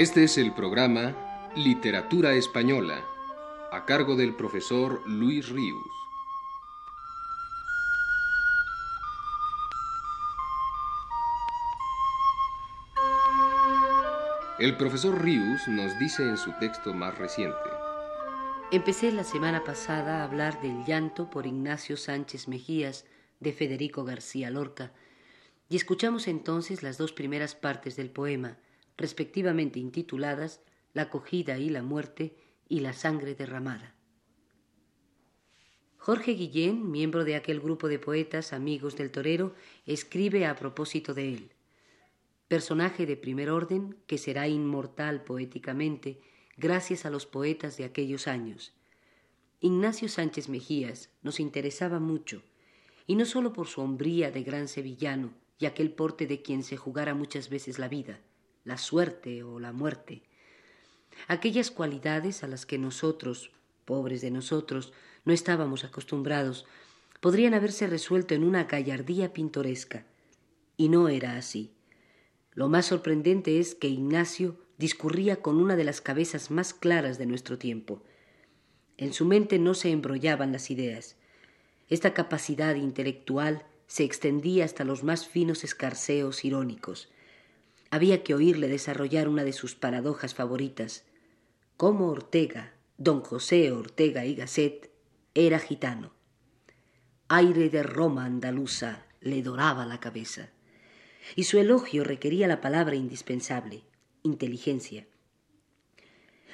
Este es el programa Literatura Española, a cargo del profesor Luis Ríos. El profesor Ríos nos dice en su texto más reciente. Empecé la semana pasada a hablar del llanto por Ignacio Sánchez Mejías de Federico García Lorca, y escuchamos entonces las dos primeras partes del poema, respectivamente intituladas La acogida y la muerte y La sangre derramada. Jorge Guillén, miembro de aquel grupo de poetas amigos del torero, escribe a propósito de él. Personaje de primer orden que será inmortal poéticamente gracias a los poetas de aquellos años. Ignacio Sánchez Mejías nos interesaba mucho, y no sólo por su hombría de gran sevillano y aquel porte de quien se jugara muchas veces la vida, la suerte o la muerte. Aquellas cualidades a las que nosotros, pobres de nosotros, no estábamos acostumbrados, podrían haberse resuelto en una gallardía pintoresca. Y no era así. Lo más sorprendente es que Ignacio discurría con una de las cabezas más claras de nuestro tiempo. En su mente no se embrollaban las ideas. Esta capacidad intelectual se extendía hasta los más finos escarceos irónicos. Había que oírle desarrollar una de sus paradojas favoritas. Cómo Ortega, don José Ortega y Gasset, era gitano. Aire de Roma andaluza le doraba la cabeza. Y su elogio requería la palabra indispensable, inteligencia.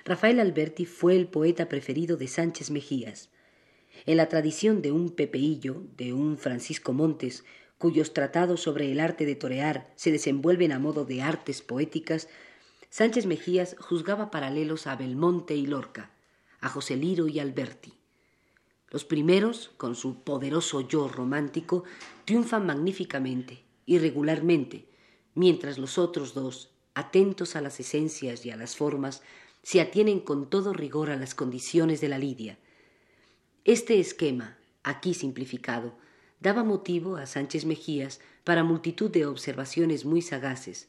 Rafael Alberti fue el poeta preferido de Sánchez Mejías. En la tradición de un Pepeillo, de un Francisco Montes, cuyos tratados sobre el arte de torear se desenvuelven a modo de artes poéticas, Sánchez Mejías juzgaba paralelos a Belmonte y Lorca, a José Liro y Alberti. Los primeros, con su poderoso yo romántico, triunfan magníficamente, irregularmente, mientras los otros dos, atentos a las esencias y a las formas, se atienen con todo rigor a las condiciones de la lidia. Este esquema, aquí simplificado, daba motivo a Sánchez Mejías para multitud de observaciones muy sagaces.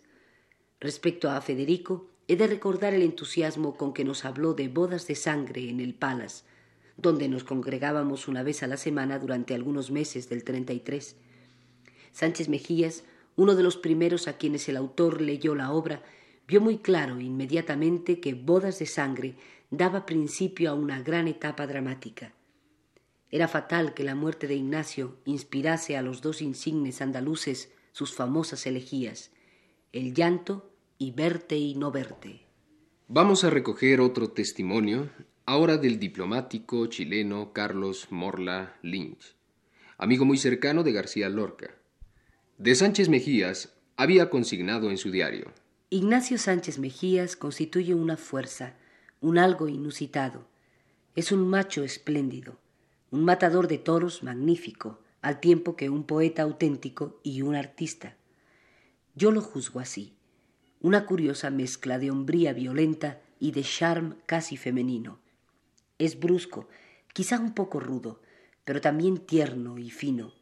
Respecto a Federico, he de recordar el entusiasmo con que nos habló de bodas de sangre en el Palas, donde nos congregábamos una vez a la semana durante algunos meses del 33. Sánchez Mejías, uno de los primeros a quienes el autor leyó la obra, vio muy claro inmediatamente que Bodas de Sangre daba principio a una gran etapa dramática. Era fatal que la muerte de Ignacio inspirase a los dos insignes andaluces sus famosas elegías, el llanto y verte y no verte. Vamos a recoger otro testimonio, ahora del diplomático chileno Carlos Morla Lynch, amigo muy cercano de García Lorca. De Sánchez Mejías había consignado en su diario. Ignacio Sánchez Mejías constituye una fuerza, un algo inusitado. Es un macho espléndido un matador de toros magnífico, al tiempo que un poeta auténtico y un artista. Yo lo juzgo así, una curiosa mezcla de hombría violenta y de charme casi femenino. Es brusco, quizá un poco rudo, pero también tierno y fino,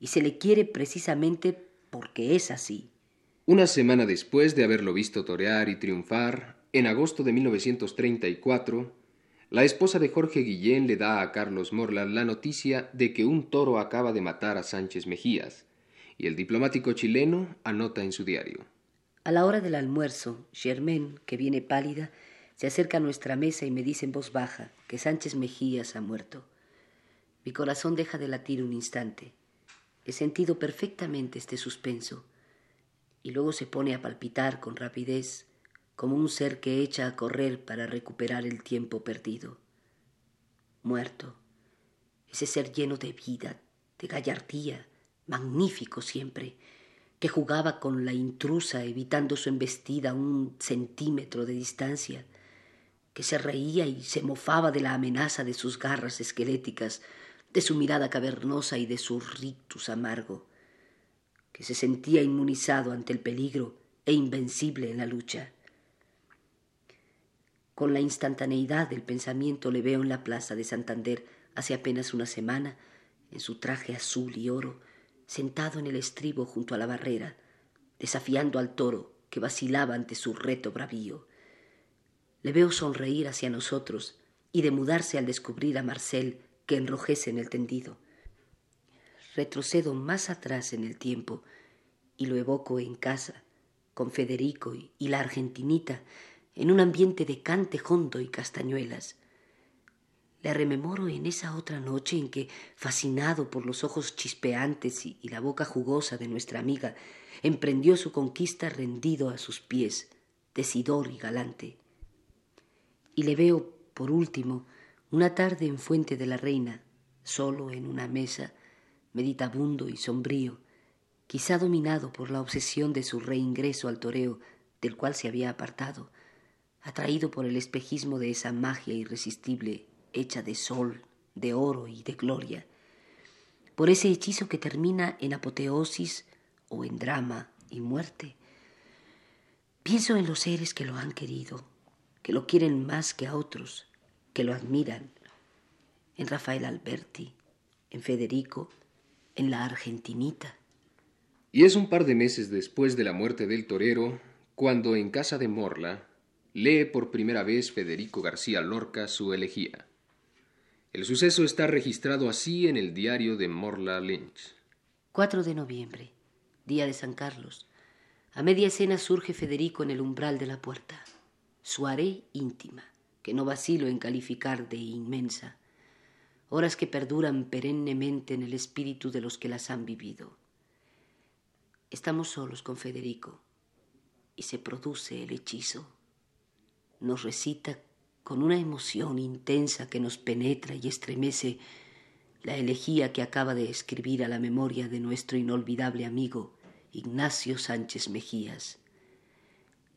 y se le quiere precisamente porque es así. Una semana después de haberlo visto torear y triunfar, en agosto de 1934, la esposa de Jorge Guillén le da a Carlos Morla la noticia de que un toro acaba de matar a Sánchez Mejías, y el diplomático chileno anota en su diario. A la hora del almuerzo, Germain, que viene pálida, se acerca a nuestra mesa y me dice en voz baja que Sánchez Mejías ha muerto. Mi corazón deja de latir un instante. He sentido perfectamente este suspenso. Y luego se pone a palpitar con rapidez, como un ser que echa a correr para recuperar el tiempo perdido. Muerto, ese ser lleno de vida, de gallardía, magnífico siempre, que jugaba con la intrusa evitando su embestida un centímetro de distancia, que se reía y se mofaba de la amenaza de sus garras esqueléticas, de su mirada cavernosa y de su rictus amargo, que se sentía inmunizado ante el peligro e invencible en la lucha. Con la instantaneidad del pensamiento le veo en la plaza de Santander hace apenas una semana, en su traje azul y oro, sentado en el estribo junto a la barrera, desafiando al toro que vacilaba ante su reto bravío. Le veo sonreír hacia nosotros y demudarse al descubrir a Marcel que enrojece en el tendido. Retrocedo más atrás en el tiempo y lo evoco en casa, con Federico y la argentinita, en un ambiente de cante hondo y castañuelas. Le rememoro en esa otra noche en que, fascinado por los ojos chispeantes y, la boca jugosa de nuestra amiga, emprendió su conquista rendido a sus pies, decidor y galante. Y le veo, por último, una tarde en Fuente de la Reina, solo en una mesa, meditabundo y sombrío, quizá dominado por la obsesión de su reingreso al toreo, del cual se había apartado, atraído por el espejismo de esa magia irresistible hecha de sol, de oro y de gloria, por ese hechizo que termina en apoteosis o en drama y muerte. Pienso en los seres que lo han querido, que lo quieren más que a otros, que lo admiran, en Rafael Alberti, en Federico, en la Argentinita. Y es un par de meses después de la muerte del torero, cuando en casa de Morla lee por primera vez Federico García Lorca su elegía. El suceso está registrado así en el diario de Morla Lynch. 4 de noviembre, día de San Carlos. A media escena surge Federico en el umbral de la puerta. Suaré íntima, que no vacilo en calificar de inmensa. Horas que perduran perennemente en el espíritu de los que las han vivido. Estamos solos con Federico y se produce el hechizo. Nos recita con una emoción intensa que nos penetra y estremece, la elegía que acaba de escribir a la memoria de nuestro inolvidable amigo Ignacio Sánchez Mejías.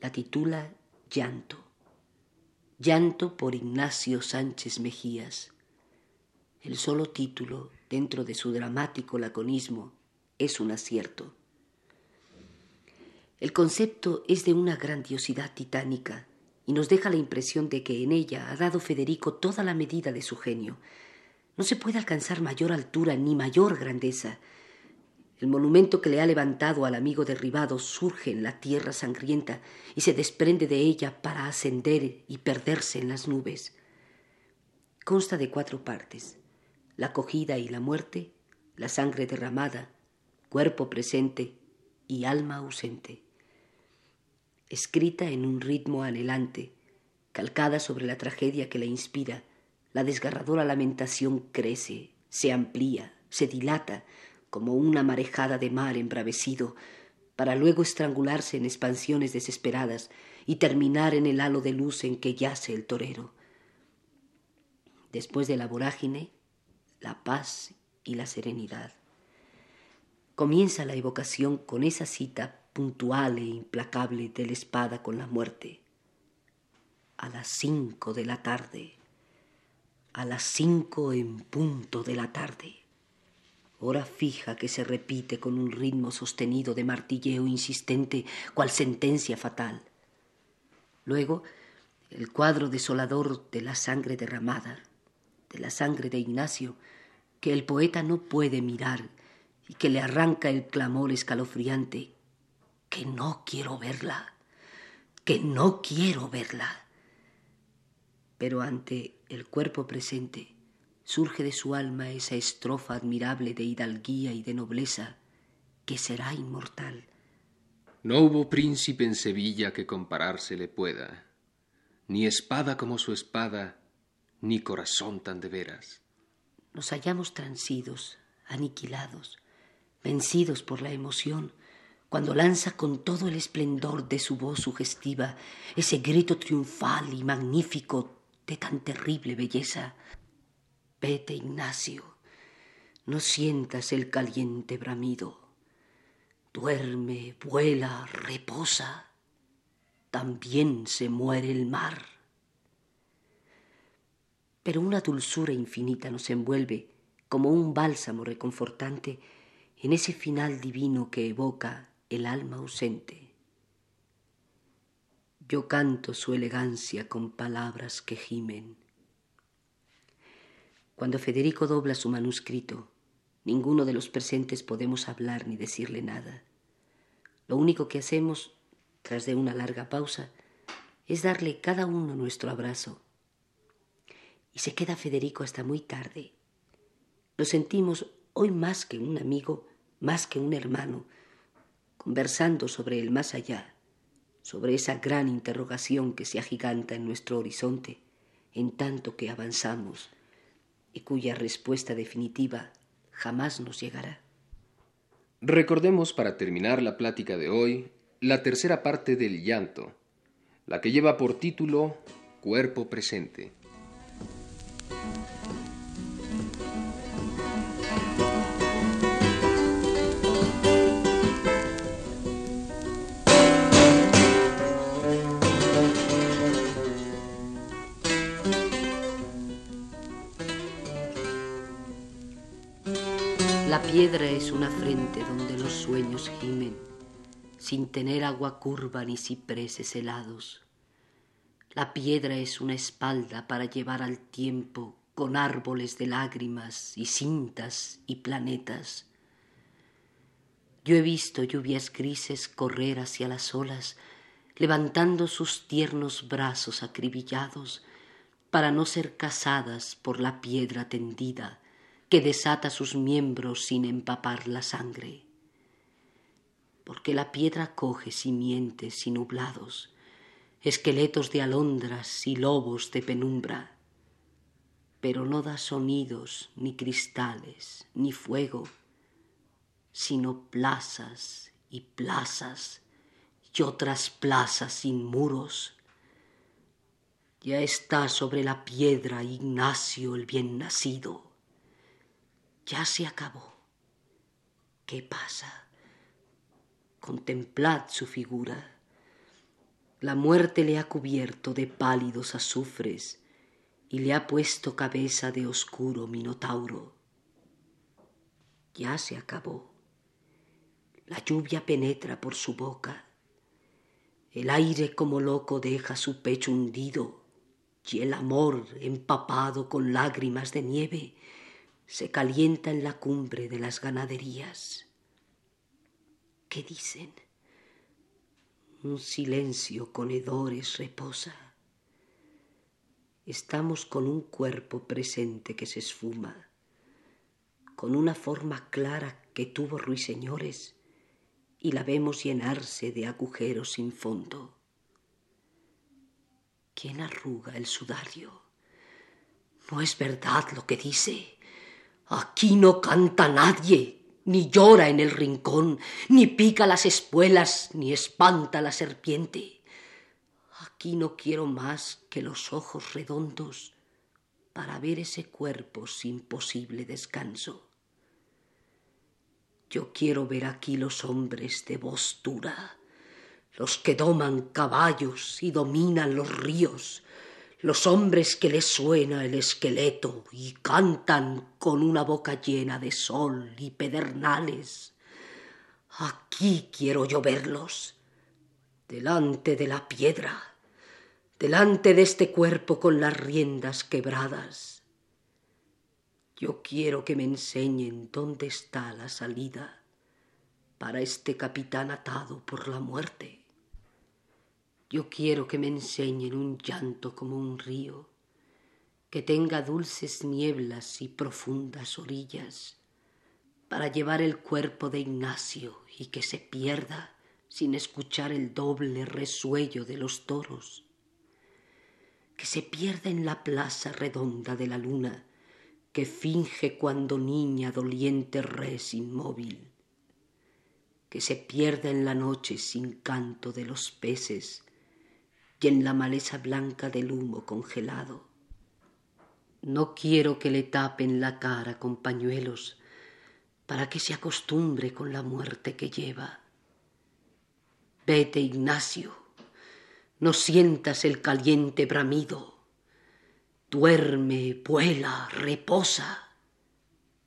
La titula Llanto. Llanto por Ignacio Sánchez Mejías. El solo título, dentro de su dramático laconismo, es un acierto. El concepto es de una grandiosidad titánica y nos deja la impresión de que en ella ha dado Federico toda la medida de su genio. No se puede alcanzar mayor altura ni mayor grandeza. El monumento que le ha levantado al amigo derribado surge en la tierra sangrienta y se desprende de ella para ascender y perderse en las nubes. Consta de cuatro partes, la acogida y la muerte, la sangre derramada, cuerpo presente y alma ausente escrita en un ritmo anhelante, calcada sobre la tragedia que la inspira, la desgarradora lamentación crece, se amplía, se dilata, como una marejada de mar embravecido, para luego estrangularse en expansiones desesperadas y terminar en el halo de luz en que yace el torero. Después de la vorágine, la paz y la serenidad. Comienza la evocación con esa cita puntual e implacable de la espada con la muerte. A las cinco de la tarde, a las cinco en punto de la tarde, hora fija que se repite con un ritmo sostenido de martilleo insistente, cual sentencia fatal. Luego, el cuadro desolador de la sangre derramada, de la sangre de Ignacio, que el poeta no puede mirar y que le arranca el clamor escalofriante que no quiero verla, que no quiero verla. Pero ante el cuerpo presente surge de su alma esa estrofa admirable de hidalguía y de nobleza que será inmortal. No hubo príncipe en Sevilla que compararse le pueda, ni espada como su espada, ni corazón tan de veras. Nos hallamos transidos, aniquilados, vencidos por la emoción, cuando lanza con todo el esplendor de su voz sugestiva ese grito triunfal y magnífico de tan terrible belleza. Vete, Ignacio, no sientas el caliente bramido. Duerme, vuela, reposa. También se muere el mar. Pero una dulzura infinita nos envuelve como un bálsamo reconfortante en ese final divino que evoca el alma ausente. Yo canto su elegancia con palabras que gimen. Cuando Federico dobla su manuscrito, ninguno de los presentes podemos hablar ni decirle nada. Lo único que hacemos, tras de una larga pausa, es darle cada uno nuestro abrazo. Y se queda Federico hasta muy tarde. Lo sentimos hoy más que un amigo, más que un hermano, conversando sobre el más allá, sobre esa gran interrogación que se agiganta en nuestro horizonte en tanto que avanzamos y cuya respuesta definitiva jamás nos llegará. Recordemos para terminar la plática de hoy la tercera parte del llanto, la que lleva por título Cuerpo presente. La piedra es una frente donde los sueños gimen sin tener agua curva ni cipreses helados. La piedra es una espalda para llevar al tiempo con árboles de lágrimas y cintas y planetas. Yo he visto lluvias grises correr hacia las olas, levantando sus tiernos brazos acribillados para no ser cazadas por la piedra tendida que desata sus miembros sin empapar la sangre porque la piedra coge simientes y nublados, esqueletos de alondras y lobos de penumbra, pero no da sonidos, ni cristales, ni fuego, sino plazas y plazas y otras plazas sin muros. Ya está sobre la piedra Ignacio el bien nacido. Ya se acabó. ¿Qué pasa? Contemplad su figura. La muerte le ha cubierto de pálidos azufres y le ha puesto cabeza de oscuro minotauro. Ya se acabó. La lluvia penetra por su boca. El aire como loco deja su pecho hundido y el amor, empapado con lágrimas de nieve, se calienta en la cumbre de las ganaderías. ¿Qué dicen? Un silencio con hedores reposa. Estamos con un cuerpo presente que se esfuma, con una forma clara que tuvo ruiseñores y la vemos llenarse de agujeros sin fondo. ¿Quién arruga el sudario? No es verdad lo que dice. Aquí no canta nadie ni llora en el rincón, ni pica las espuelas, ni espanta la serpiente. Aquí no quiero más que los ojos redondos para ver ese cuerpo sin posible descanso. Yo quiero ver aquí los hombres de voz dura, los que doman caballos y dominan los ríos, los hombres que les suena el esqueleto y cantan con una boca llena de sol y pedernales. Aquí quiero yo verlos, delante de la piedra, delante de este cuerpo con las riendas quebradas. Yo quiero que me enseñen dónde está la salida para este capitán atado por la muerte. Yo quiero que me enseñen un llanto como un río, que tenga dulces nieblas y profundas orillas, para llevar el cuerpo de Ignacio y que se pierda sin escuchar el doble resuello de los toros, que se pierda en la plaza redonda de la luna, que finge cuando niña doliente res inmóvil, que se pierda en la noche sin canto de los peces, y en la maleza blanca del humo congelado. No quiero que le tapen la cara con pañuelos para que se acostumbre con la muerte que lleva. Vete, Ignacio, no sientas el caliente bramido. Duerme, vuela, reposa.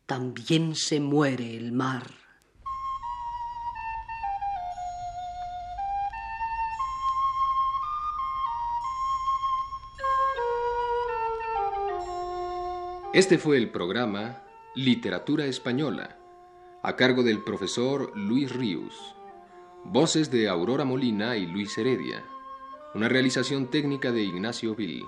También se muere el mar. Este fue el programa Literatura Española, a cargo del profesor Luis Ríos. Voces de Aurora Molina y Luis Heredia. Una realización técnica de Ignacio Vil.